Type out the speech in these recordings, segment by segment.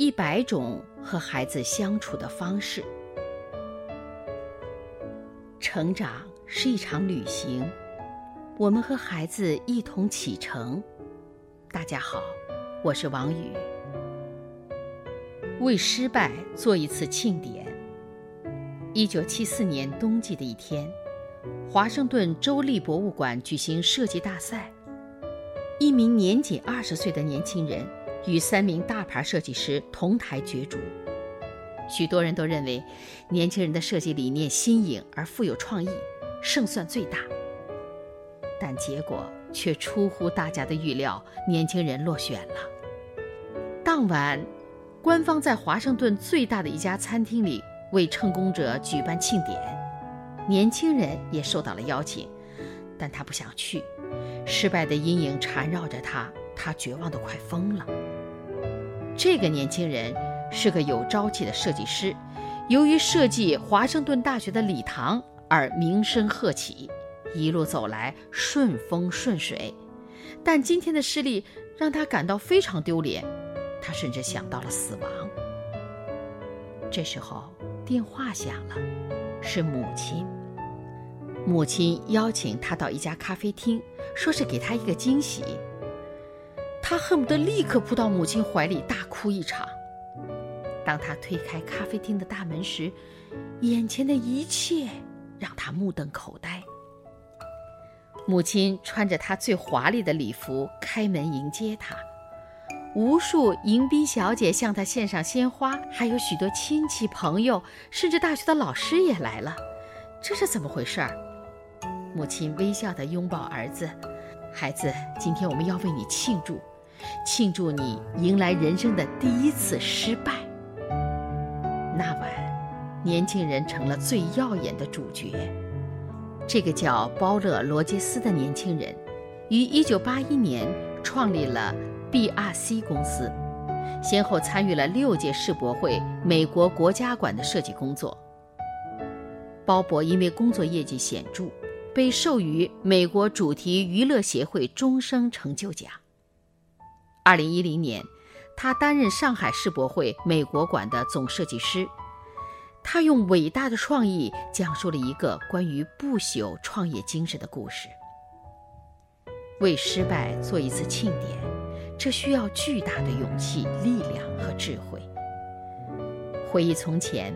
一百种和孩子相处的方式。成长是一场旅行，我们和孩子一同启程。大家好，我是王宇。为失败做一次庆典。一九七四年冬季的一天，华盛顿州立博物馆举行设计大赛。一名年仅二十岁的年轻人与三名大牌设计师同台角逐。许多人都认为，年轻人的设计理念新颖而富有创意，胜算最大。但结果却出乎大家的预料，年轻人落选了。当晚，官方在华盛顿最大的一家餐厅里。为成功者举办庆典，年轻人也受到了邀请，但他不想去。失败的阴影缠绕着他，他绝望得快疯了。这个年轻人是个有朝气的设计师，由于设计华盛顿大学的礼堂而名声鹤起，一路走来顺风顺水。但今天的失利让他感到非常丢脸，他甚至想到了死亡。这时候。电话响了，是母亲。母亲邀请他到一家咖啡厅，说是给他一个惊喜。他恨不得立刻扑到母亲怀里大哭一场。当他推开咖啡厅的大门时，眼前的一切让他目瞪口呆。母亲穿着她最华丽的礼服开门迎接他。无数迎宾小姐向他献上鲜花，还有许多亲戚朋友，甚至大学的老师也来了。这是怎么回事儿？母亲微笑地拥抱儿子：“孩子，今天我们要为你庆祝，庆祝你迎来人生的第一次失败。”那晚，年轻人成了最耀眼的主角。这个叫包勒·罗杰斯的年轻人，于1981年创立了。B.R.C 公司先后参与了六届世博会美国国家馆的设计工作。鲍勃因为工作业绩显著，被授予美国主题娱乐协会终生成就奖。二零一零年，他担任上海世博会美国馆的总设计师。他用伟大的创意讲述了一个关于不朽创业精神的故事。为失败做一次庆典。这需要巨大的勇气、力量和智慧。回忆从前，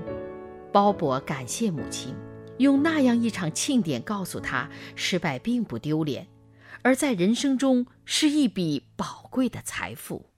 鲍勃感谢母亲，用那样一场庆典告诉他，失败并不丢脸，而在人生中是一笔宝贵的财富。